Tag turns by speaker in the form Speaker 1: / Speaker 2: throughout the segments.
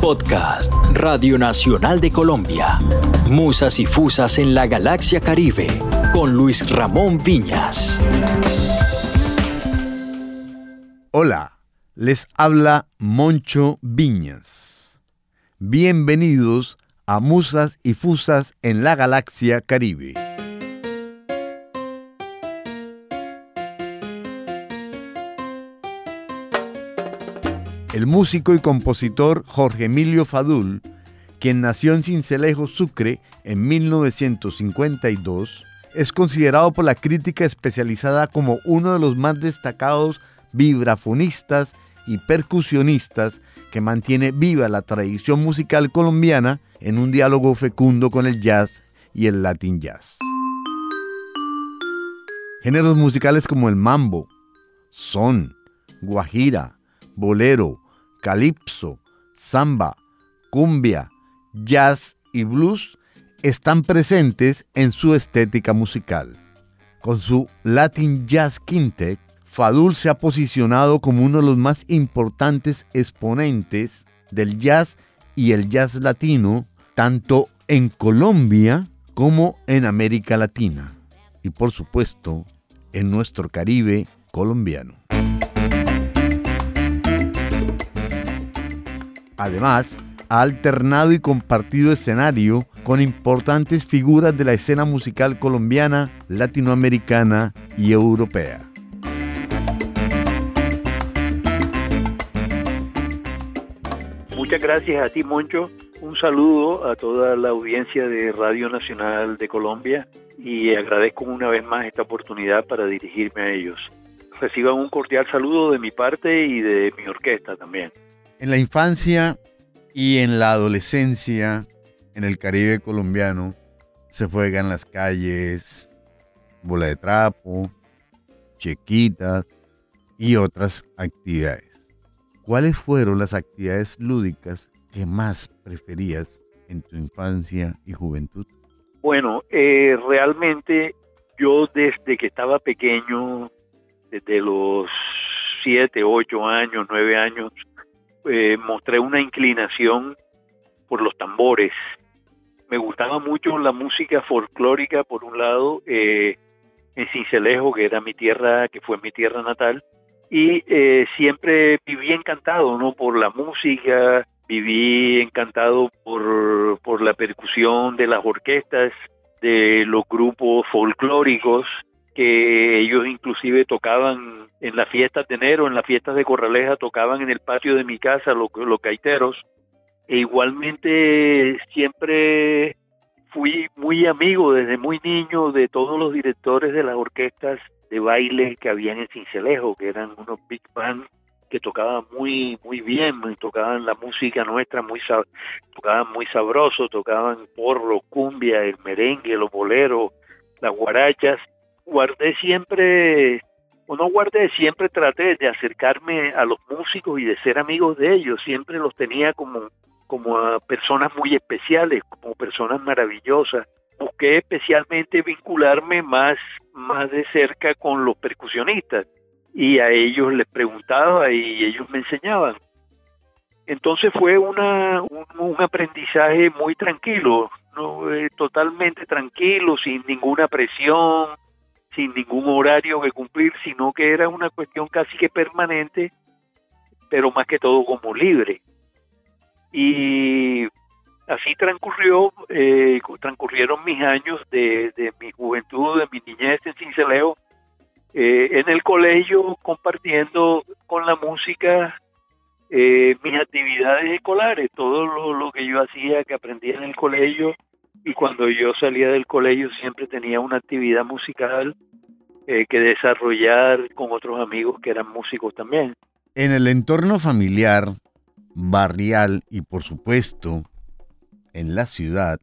Speaker 1: Podcast Radio Nacional de Colombia. Musas y Fusas en la Galaxia Caribe con Luis Ramón Viñas.
Speaker 2: Hola, les habla Moncho Viñas. Bienvenidos a Musas y Fusas en la Galaxia Caribe. El músico y compositor Jorge Emilio Fadul, quien nació en Cincelejo, Sucre, en 1952, es considerado por la crítica especializada como uno de los más destacados vibrafonistas y percusionistas que mantiene viva la tradición musical colombiana en un diálogo fecundo con el jazz y el latin jazz. Géneros musicales como el mambo, son, guajira, bolero, calipso, samba, cumbia, jazz y blues están presentes en su estética musical. Con su Latin Jazz Quintet, Fadul se ha posicionado como uno de los más importantes exponentes del jazz y el jazz latino, tanto en Colombia como en América Latina y por supuesto en nuestro Caribe colombiano. Además, ha alternado y compartido escenario con importantes figuras de la escena musical colombiana, latinoamericana y europea.
Speaker 3: Muchas gracias a ti, Moncho. Un saludo a toda la audiencia de Radio Nacional de Colombia y agradezco una vez más esta oportunidad para dirigirme a ellos. Reciban un cordial saludo de mi parte y de mi orquesta también.
Speaker 2: En la infancia y en la adolescencia, en el Caribe colombiano, se juegan las calles, bola de trapo, chequitas y otras actividades. ¿Cuáles fueron las actividades lúdicas que más preferías en tu infancia y juventud?
Speaker 3: Bueno, eh, realmente yo desde que estaba pequeño, desde los 7, 8 años, 9 años, eh, mostré una inclinación por los tambores. Me gustaba mucho la música folclórica, por un lado, eh, en Cincelejo, que era mi tierra, que fue mi tierra natal, y eh, siempre viví encantado, ¿no? Por la música, viví encantado por, por la percusión de las orquestas, de los grupos folclóricos, que ellos inclusive tocaban en las fiestas de enero, en las fiestas de Corraleja, tocaban en el patio de mi casa los, los caiteros. E igualmente siempre fui muy amigo desde muy niño de todos los directores de las orquestas de baile que habían en Cincelejo, que eran unos big band que tocaban muy muy bien, tocaban la música nuestra muy tocaban muy sabroso, tocaban porro, cumbia, el merengue, los boleros, las guarachas guardé siempre, o no guardé, siempre traté de acercarme a los músicos y de ser amigos de ellos, siempre los tenía como, como personas muy especiales, como personas maravillosas. Busqué especialmente vincularme más, más de cerca con los percusionistas y a ellos les preguntaba y ellos me enseñaban. Entonces fue una, un, aprendizaje muy tranquilo, ¿no? Eh, totalmente tranquilo, sin ninguna presión, sin ningún horario que cumplir, sino que era una cuestión casi que permanente, pero más que todo como libre. Y así transcurrió, eh, transcurrieron mis años de, mi juventud, de mi niñez en Cincelejo, eh, en el colegio compartiendo con la música eh, mis actividades escolares, todo lo, lo, que yo hacía, que aprendía en el colegio, y cuando yo salía del colegio siempre tenía una actividad musical eh, que desarrollar con otros amigos que eran músicos también.
Speaker 2: En el entorno familiar, barrial y por supuesto en la ciudad,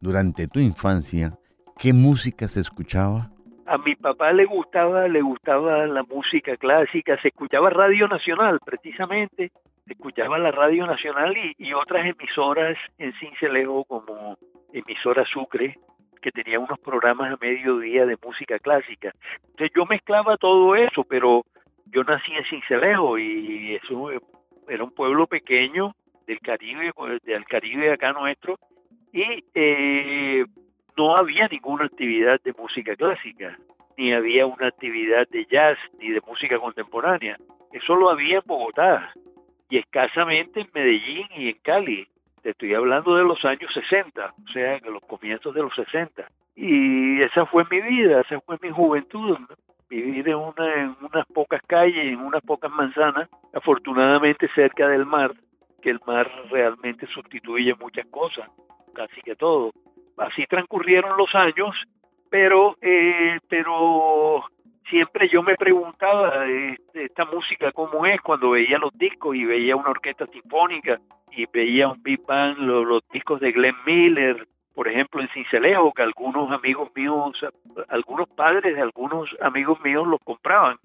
Speaker 2: durante tu infancia, ¿qué música se escuchaba?
Speaker 3: A mi papá le gustaba, le gustaba la música clásica, se escuchaba Radio Nacional precisamente, escuchaba la Radio Nacional y, y otras emisoras en Cincelejo como emisora Sucre, que tenía unos programas a mediodía de música clásica. Entonces yo mezclaba todo eso, pero yo nací en Cincelejo y eso era un pueblo pequeño del Caribe, del Caribe acá nuestro, y eh, no había ninguna actividad de música clásica, ni había una actividad de jazz, ni de música contemporánea. Eso lo había en Bogotá y escasamente en Medellín y en Cali. Te estoy hablando de los años 60, o sea, de los comienzos de los 60. Y esa fue mi vida, esa fue mi juventud. Vivir en, una, en unas pocas calles, en unas pocas manzanas, afortunadamente cerca del mar, que el mar realmente sustituye muchas cosas, casi que todo. Así transcurrieron los años, pero, eh, pero siempre yo me preguntaba este, esta música cómo es cuando veía los discos y veía una orquesta sinfónica y veía un big band, los, discos de Glenn Miller, por ejemplo en Cincelejo, que algunos amigos míos, algunos padres de algunos amigos míos los compraban.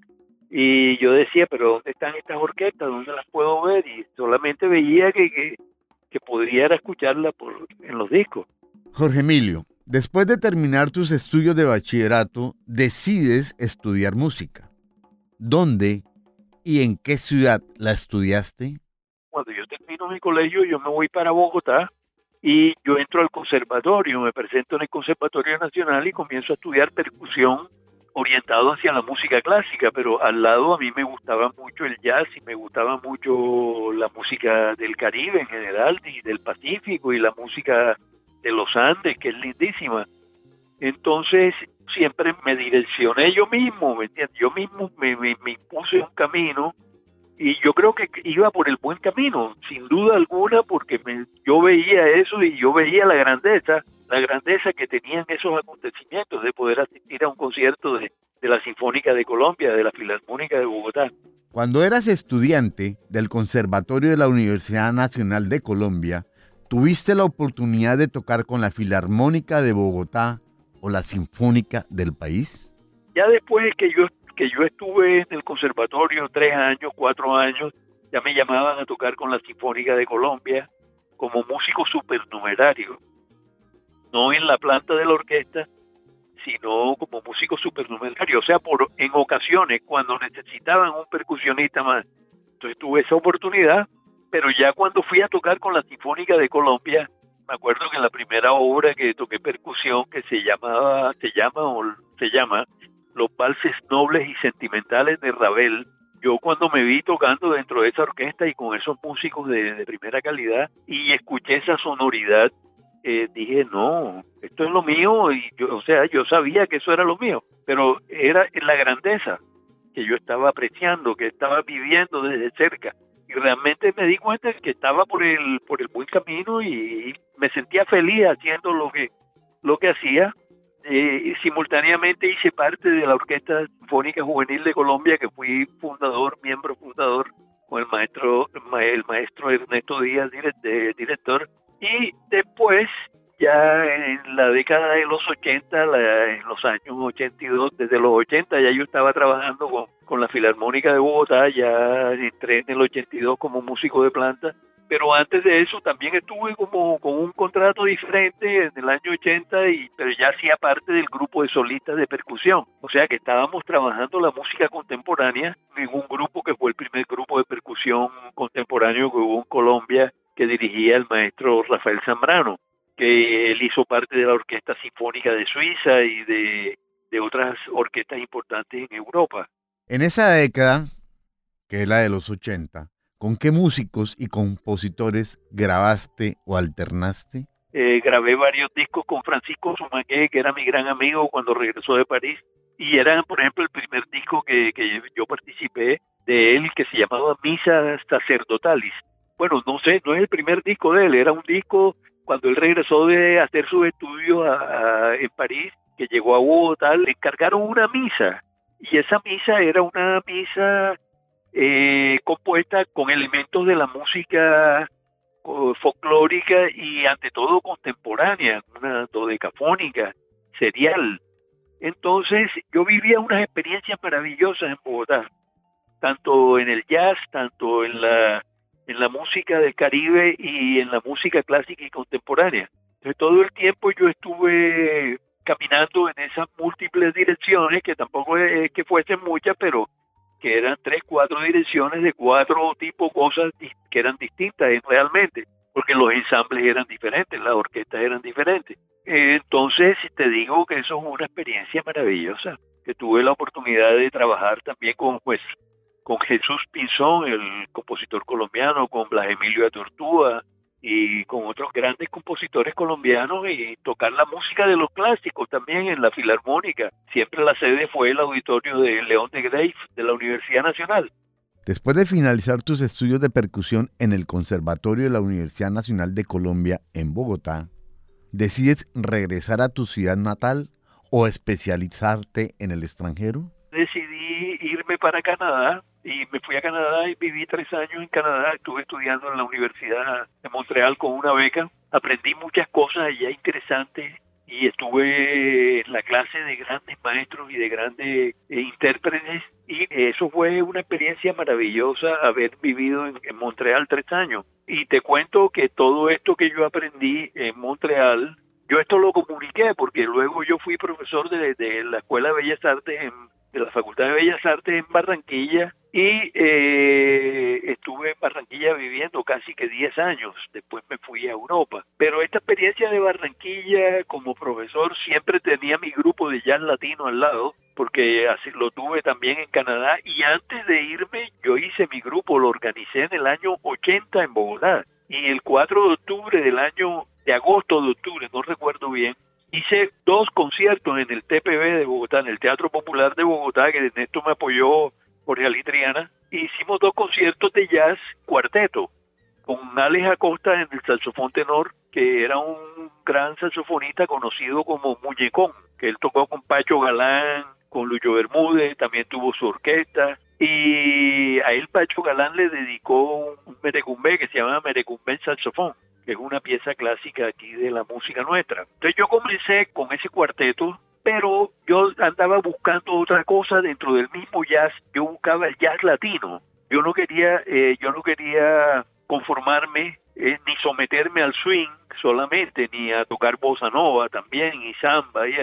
Speaker 3: Y yo decía, pero ¿dónde están estas orquestas? ¿Dónde las puedo ver? Y solamente veía que, que, que podría escucharla por, en los discos.
Speaker 2: Jorge Emilio, después de terminar tus estudios de bachillerato, decides estudiar música. ¿Dónde y en qué ciudad la estudiaste?
Speaker 3: Cuando yo termino mi colegio, yo me voy para Bogotá y yo entro al conservatorio, me presento en el Conservatorio Nacional y comienzo a estudiar percusión orientado hacia la música clásica, pero al lado a mí me gustaba mucho el jazz y me gustaba mucho la música del Caribe en general y del Pacífico y la música de los Andes, que es lindísima. Entonces, siempre me direccioné yo mismo, ¿me entiendes? Yo mismo me, me, impuse un camino y yo creo que iba por el buen camino, sin duda alguna, porque me, yo veía eso y yo veía la grandeza, la grandeza que tenían esos acontecimientos de poder asistir a un concierto de, de la Sinfónica de Colombia, de la Filarmónica de Bogotá.
Speaker 2: Cuando eras estudiante del Conservatorio de la Universidad Nacional de Colombia, ¿Tuviste la oportunidad de tocar con la Filarmónica de Bogotá o la Sinfónica del país?
Speaker 3: Ya después que yo, que yo estuve en el conservatorio tres años, cuatro años, ya me llamaban a tocar con la Sinfónica de Colombia como músico supernumerario. No en la planta de la orquesta, sino como músico supernumerario. O sea, por, en ocasiones, cuando necesitaban un percusionista más. Entonces tuve esa oportunidad pero ya cuando fui a tocar con la Sinfónica de Colombia, me acuerdo que la primera obra que toqué percusión, que se llamaba, se llama o se llama Los valses nobles y sentimentales de Ravel, yo cuando me vi tocando dentro de esa orquesta y con esos músicos de, primera calidad y escuché esa sonoridad, eh, dije, no, esto es lo mío y yo, o sea, yo sabía que eso era lo mío, pero era la grandeza que yo estaba apreciando, que estaba viviendo desde cerca y realmente me di cuenta que estaba por el por el buen camino y me sentía feliz haciendo lo que lo que hacía. Eh, simultáneamente hice parte de la Orquesta Sinfónica Juvenil de Colombia que fui fundador miembro fundador con el maestro el maestro Ernesto Díaz director. Y después ya en la década de los 80, en los años 82, desde los 80 ya yo estaba trabajando con, con la Filarmónica de Bogotá, ya entré en el 82 como músico de planta, pero antes de eso también estuve como con un contrato diferente en el año 80, y, pero ya hacía parte del grupo de solistas de percusión, o sea que estábamos trabajando la música contemporánea en un grupo que fue el primer grupo de percusión contemporáneo que hubo en Colombia que dirigía el maestro Rafael Zambrano que él hizo parte de la Orquesta Sinfónica de Suiza y de, otras orquestas importantes en Europa.
Speaker 2: En esa década, que es la de los 80, ¿con qué músicos y compositores grabaste o alternaste?
Speaker 3: Eh, grabé varios discos con Francisco Sumaqué, que era mi gran amigo cuando regresó de París, y era, por ejemplo, el primer disco que, que yo participé de él, que se llamaba Misa Sacerdotalis. Bueno, no sé, no es el primer disco de él, era un disco cuando él regresó de hacer sus estudios en París, que llegó a Bogotá, le encargaron una misa. Y esa misa era una misa eh, compuesta con elementos de la música folclórica y ante todo contemporánea, una dodecafónica, serial. Entonces yo vivía unas experiencias maravillosas en Bogotá, tanto en el jazz, tanto en la en la música del Caribe y en la música clásica y contemporánea. Entonces todo el tiempo yo estuve caminando en esas múltiples direcciones, que tampoco es que fuesen muchas, pero que eran tres, cuatro direcciones de cuatro tipos cosas que eran distintas realmente, porque los ensambles eran diferentes, las orquestas eran diferentes. Entonces, te digo que eso es una experiencia maravillosa, que tuve la oportunidad de trabajar también con, pues, con Jesús Pinzón, el compositor colombiano, con Blas Emilio Atortúa, y con otros grandes compositores colombianos y tocar la música de los clásicos también en la Filarmónica. Siempre la sede fue el auditorio de León de Grave de la Universidad Nacional.
Speaker 2: Después de finalizar tus estudios de percusión en el Conservatorio de la Universidad Nacional de Colombia en Bogotá, ¿decides regresar a tu ciudad natal o especializarte en el extranjero?
Speaker 3: Decidí irme para Canadá y me fui a Canadá y viví tres años en Canadá. Estuve estudiando en la Universidad de Montreal con una beca. Aprendí muchas cosas allá interesantes y estuve en la clase de grandes maestros y de grandes eh, intérpretes y eso fue una experiencia maravillosa haber vivido en, Montreal tres años. Y te cuento que todo esto que yo aprendí en Montreal, yo esto lo comuniqué porque luego yo fui profesor de, de la Escuela de Bellas Artes en de la Facultad de Bellas Artes en Barranquilla y eh, estuve en Barranquilla viviendo casi que 10 años, después me fui a Europa. Pero esta experiencia de Barranquilla como profesor siempre tenía mi grupo de jazz latino al lado, porque así lo tuve también en Canadá. Y antes de irme yo hice mi grupo, lo organicé en el año 80 en Bogotá. Y el 4 de octubre del año de agosto de octubre, no recuerdo bien, hice dos conciertos en el TPB de Bogotá, en el Teatro Popular de Bogotá, que en esto me apoyó Jorge Alitriana. Hicimos dos conciertos de jazz cuarteto con Alex Acosta en el saxofón tenor, que era un gran saxofonista conocido como Muñecón, que él tocó con Pacho Galán, con Lucho Bermúdez, también tuvo su orquesta. Y a él Pacho Galán le dedicó un merecumbe que se llama Merecumbe en saxofón que es una pieza clásica aquí de la música nuestra. Entonces yo comencé con ese cuarteto, pero yo andaba buscando otra cosa dentro del mismo jazz. Yo buscaba el jazz latino. Yo no quería, eh, yo no quería conformarme eh, ni someterme al swing solamente, ni a tocar bossa nova también y samba. Y,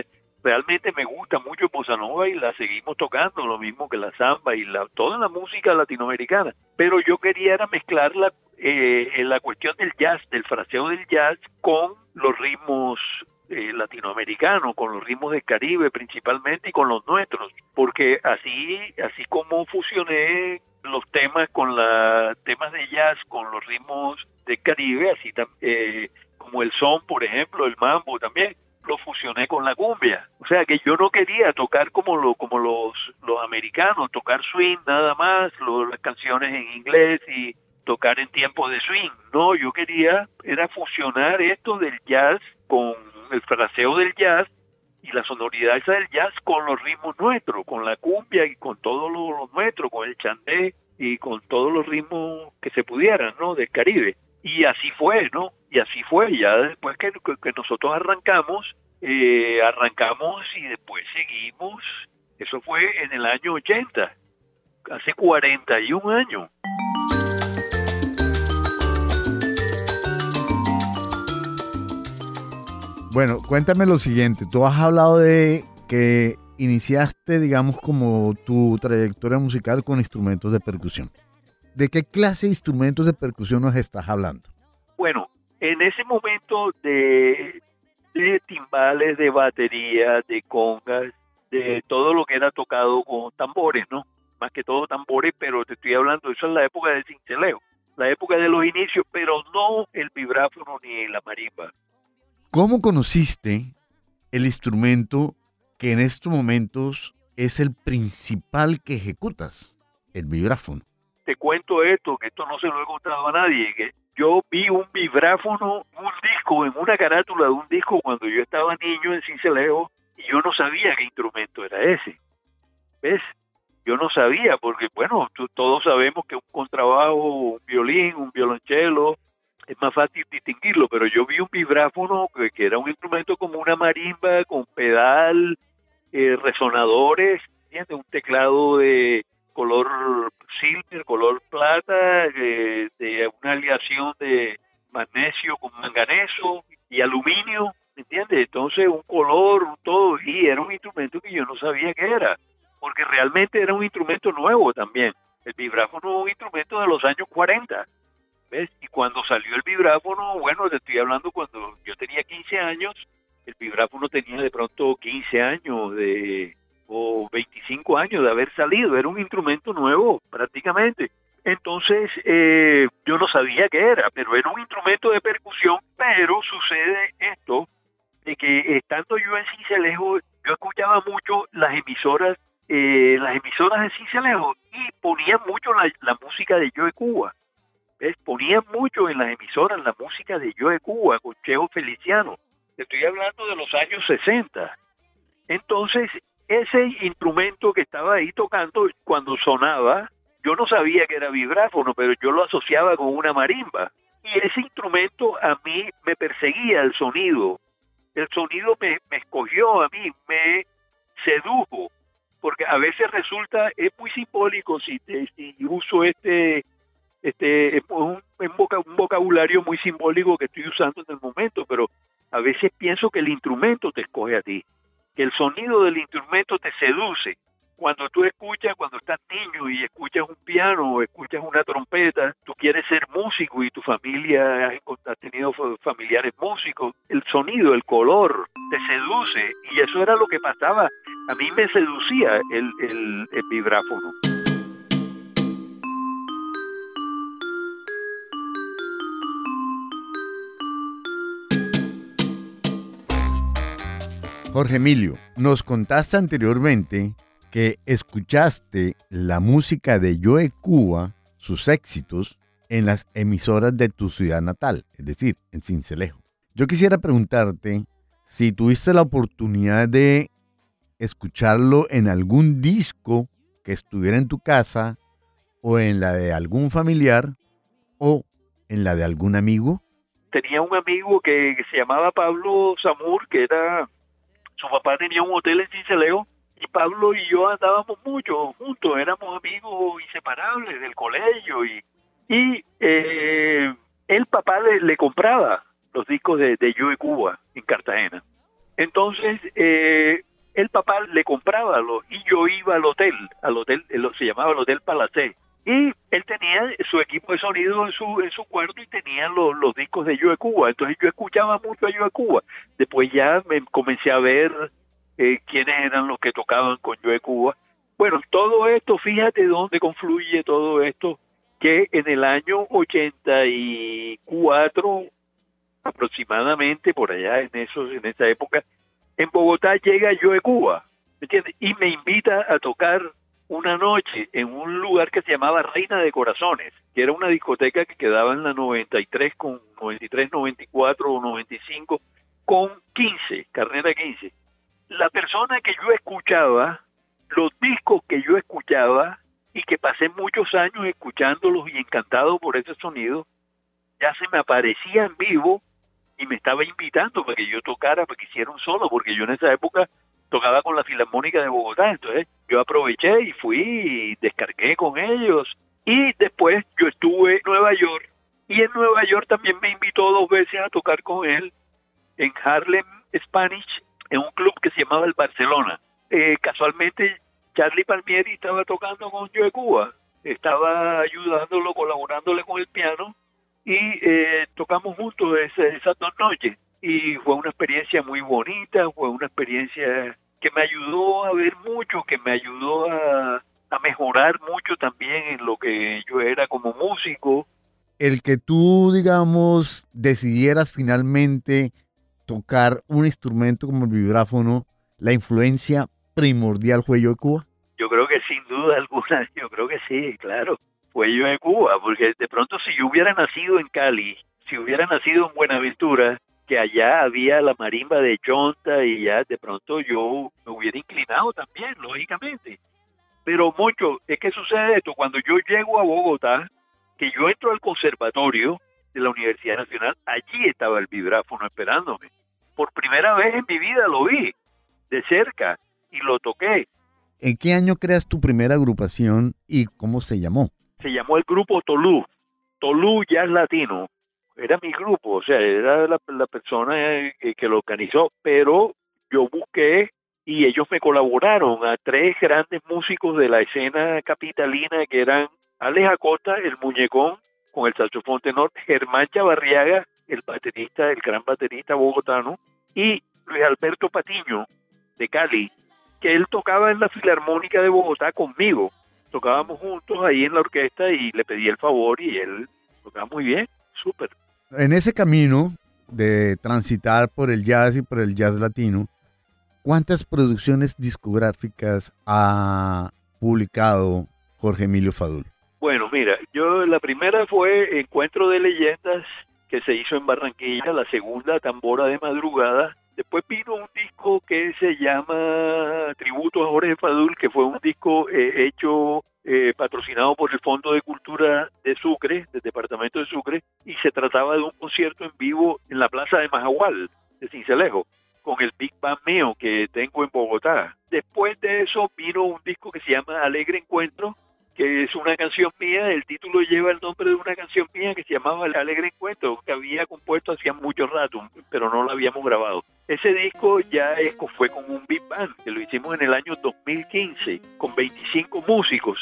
Speaker 3: realmente me gusta mucho bossa nova y la seguimos tocando, lo mismo que la samba y la, toda la música latinoamericana. Pero yo quería era mezclarla eh, en la cuestión del jazz, del fraseo del jazz, con los ritmos eh, latinoamericanos, con los ritmos del Caribe principalmente y con los nuestros, porque así, así como fusioné los temas con los temas de jazz, con los ritmos del Caribe, así eh, como el son, por ejemplo, el mambo también, lo fusioné con la cumbia. O sea que yo no quería tocar como lo, como los, los americanos, tocar swing nada más, las canciones en inglés y tocar en tiempo de swing. No, yo quería era fusionar esto del jazz con el fraseo del jazz y la sonoridad esa del jazz con los ritmos nuestros, con la cumbia y con todo lo, lo nuestro, con el chandé y con todos los ritmos que se pudieran, ¿no? Del Caribe. Y así fue, ¿no? Y así fue, ya después que, nosotros arrancamos, eh, arrancamos y después seguimos, eso fue en el año 80, hace 41 años.
Speaker 2: Bueno, cuéntame lo siguiente, tú has hablado de que iniciaste, digamos, como tu trayectoria musical con instrumentos de percusión. ¿De qué clase de instrumentos de percusión nos estás hablando?
Speaker 3: Bueno, en ese momento de, timbales, de batería, de congas, de todo lo que era tocado con tambores, ¿no? Más que todo tambores, pero te estoy hablando, eso es la época del cinceleo, la época de los inicios, pero no el vibráfono ni la marimba.
Speaker 2: ¿Cómo conociste el instrumento que en estos momentos es el principal que ejecutas, el vibráfono?
Speaker 3: te cuento esto, que esto no se lo he contado a nadie, que yo vi un vibráfono, un disco, en una carátula de un disco cuando yo estaba niño en Cincelejo y yo no sabía qué instrumento era ese. ¿Ves? Yo no sabía, porque bueno, todos sabemos que un contrabajo, un violín, un violonchelo, es más fácil distinguirlo, pero yo vi un vibráfono que, era un instrumento como una marimba, con pedal, eh, resonadores, un teclado de color silver, color plata, eh, de una aleación de magnesio con manganeso y aluminio, ¿me entiendes? Entonces un color, un todo, y era un instrumento que yo no sabía qué era, porque realmente era un instrumento nuevo también. El vibráfono es un instrumento de los años 40. ¿ves? Y cuando salió el vibráfono, bueno, te estoy hablando cuando yo tenía 15 años, el vibráfono tenía de pronto 15 años de o 25 años de haber salido, era un instrumento nuevo prácticamente. Entonces eh, yo no sabía qué era, pero era un instrumento de percusión, pero sucede esto, de que estando yo en Cincelejo, yo escuchaba mucho las emisoras, eh, las emisoras de Cincelejo y ponían mucho la, música de Yo de Cuba. ¿Ves? Ponían mucho en las emisoras la música de Yo de Cuba con Cheo Feliciano. Estoy hablando de los años 60. Entonces, ese instrumento que estaba ahí tocando, cuando sonaba, yo no sabía que era vibráfono, pero yo lo asociaba con una marimba. Y ese instrumento a mí me perseguía el sonido. El sonido me, escogió a mí, me sedujo, porque a veces resulta, es muy simbólico si, si uso este, este un, un vocabulario muy simbólico que estoy usando en el momento, pero a veces pienso que el instrumento te escoge a ti, el sonido del instrumento te seduce cuando tú escuchas, cuando estás niño y escuchas un piano o escuchas una trompeta, tú quieres ser músico y tu familia ha tenido familiares músicos, el sonido, el color te seduce y eso era lo que pasaba. A mí me seducía el, el, el vibráfono.
Speaker 2: Jorge Emilio, nos contaste anteriormente que escuchaste la música de Joe Cuba, sus éxitos, en las emisoras de tu ciudad natal, es decir, en Cincelejo. Yo quisiera preguntarte si tuviste la oportunidad de escucharlo en algún disco que estuviera en tu casa o en la de algún familiar o en la de algún amigo.
Speaker 3: Tenía un amigo que, se llamaba Pablo Samur, que era, su papá tenía un hotel en Cincelejo y Pablo y yo andábamos mucho juntos, éramos amigos inseparables del colegio y, y eh, el papá le, compraba los discos de, de Yo Cuba en Cartagena. Entonces, eh, el papá le compraba los, y yo iba al hotel, al hotel, se llamaba el Hotel Palacé, y él tenía su equipo de sonido en su en su cuarto y tenía los, los discos de Yo de Cuba. Entonces yo escuchaba mucho a Yo de Cuba. Después ya me comencé a ver eh, quiénes eran los que tocaban con Yo de Cuba. Bueno, todo esto, fíjate dónde confluye todo esto, que en el año 84 aproximadamente, por allá en esos, en esa época, en Bogotá llega Yo de Cuba. Y me invita a tocar una noche en un lugar que se llamaba Reina de Corazones, que era una discoteca que quedaba en la 93 con 93, 94 o 95 con 15, carrera 15 la persona que yo escuchaba, los discos que yo escuchaba y que pasé muchos años escuchándolos y encantado por ese sonido, ya se me aparecía en vivo y me estaba invitando para que yo tocara, para que hiciera un solo, porque yo en esa época tocaba con la Filarmónica de Bogotá, entonces yo aproveché y fui y descargué con ellos. Y después yo estuve en Nueva York. Y en Nueva York también me invitó dos veces a tocar con él en Harlem Spanish en un club que se llamaba el Barcelona. Eh, casualmente Charlie Palmieri estaba tocando con Joe Cuba, estaba ayudándolo, colaborándole con el piano. Y eh, tocamos juntos esas dos noches y fue una experiencia muy bonita, fue una experiencia que me ayudó a ver mucho, que me ayudó a, a mejorar mucho también en lo que yo era como músico.
Speaker 2: El que tú, digamos, decidieras finalmente tocar un instrumento como el vibráfono, la influencia primordial fue yo de Cuba?
Speaker 3: Yo creo que sin duda alguna, yo creo que sí, claro, fue yo de Cuba, porque de pronto si yo hubiera nacido en Cali, si hubiera nacido en Buenaventura, que allá había la marimba de Chonta y ya de pronto yo me hubiera inclinado también, lógicamente. Pero mucho, es que sucede esto, cuando yo llego a Bogotá, que yo entro al conservatorio, de la Universidad Nacional, allí estaba el vibráfono esperándome. Por primera vez en mi vida lo vi de cerca y lo toqué.
Speaker 2: ¿En qué año creas tu primera agrupación y cómo se llamó?
Speaker 3: Se llamó el grupo Tolú. Tolú Jazz Latino. Era mi grupo, o sea, era la, persona que, que lo organizó, pero yo busqué y ellos me colaboraron a tres grandes músicos de la escena capitalina que eran Alex Acosta, el muñecón, con el saxofón tenor, Germán Chavarriaga, el baterista, el gran baterista bogotano, y Luis Alberto Patiño, de Cali, que él tocaba en la Filarmónica de Bogotá conmigo. Tocábamos juntos ahí en la orquesta y le pedí el favor y él tocaba muy bien, súper.
Speaker 2: En ese camino de transitar por el jazz y por el jazz latino, ¿cuántas producciones discográficas ha publicado Jorge Emilio Fadul?
Speaker 3: Bueno, mira, yo la primera fue Encuentro de Leyendas que se hizo en Barranquilla, la segunda Tambora de Madrugada. Después vino un disco que se llama Tributo a Jorge Fadul, que fue un disco eh, hecho eh, patrocinado por el Fondo de Cultura de Sucre, del departamento de Sucre, y se trataba de un concierto en vivo en la plaza de Majagual, de Cincelejo, con el Big Band mío que tengo en Bogotá. Después de eso vino un disco que se llama Alegre Encuentro, que es una canción mía, el título lleva el nombre de una canción mía que se llamaba El Alegre Encuentro, que había compuesto hacía mucho rato, pero no la habíamos grabado. Ese disco ya fue con un big band, que lo hicimos en el año 2015, con 25 músicos.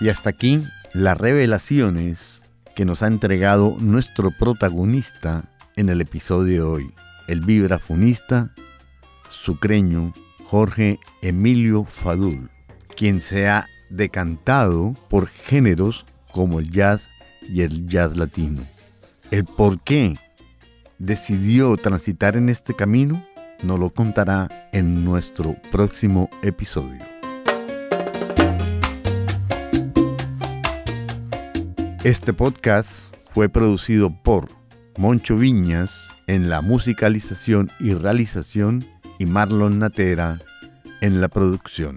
Speaker 2: Y hasta aquí las revelaciones que nos ha entregado nuestro protagonista en el episodio de hoy, el vibrafonista sucreño Jorge Emilio Fadul, quien se ha decantado por géneros como el jazz y el jazz latino. El por qué decidió transitar en este camino nos lo contará en nuestro próximo episodio. Este podcast fue producido por Moncho Viñas en la musicalización y realización y Marlon Natera en la producción.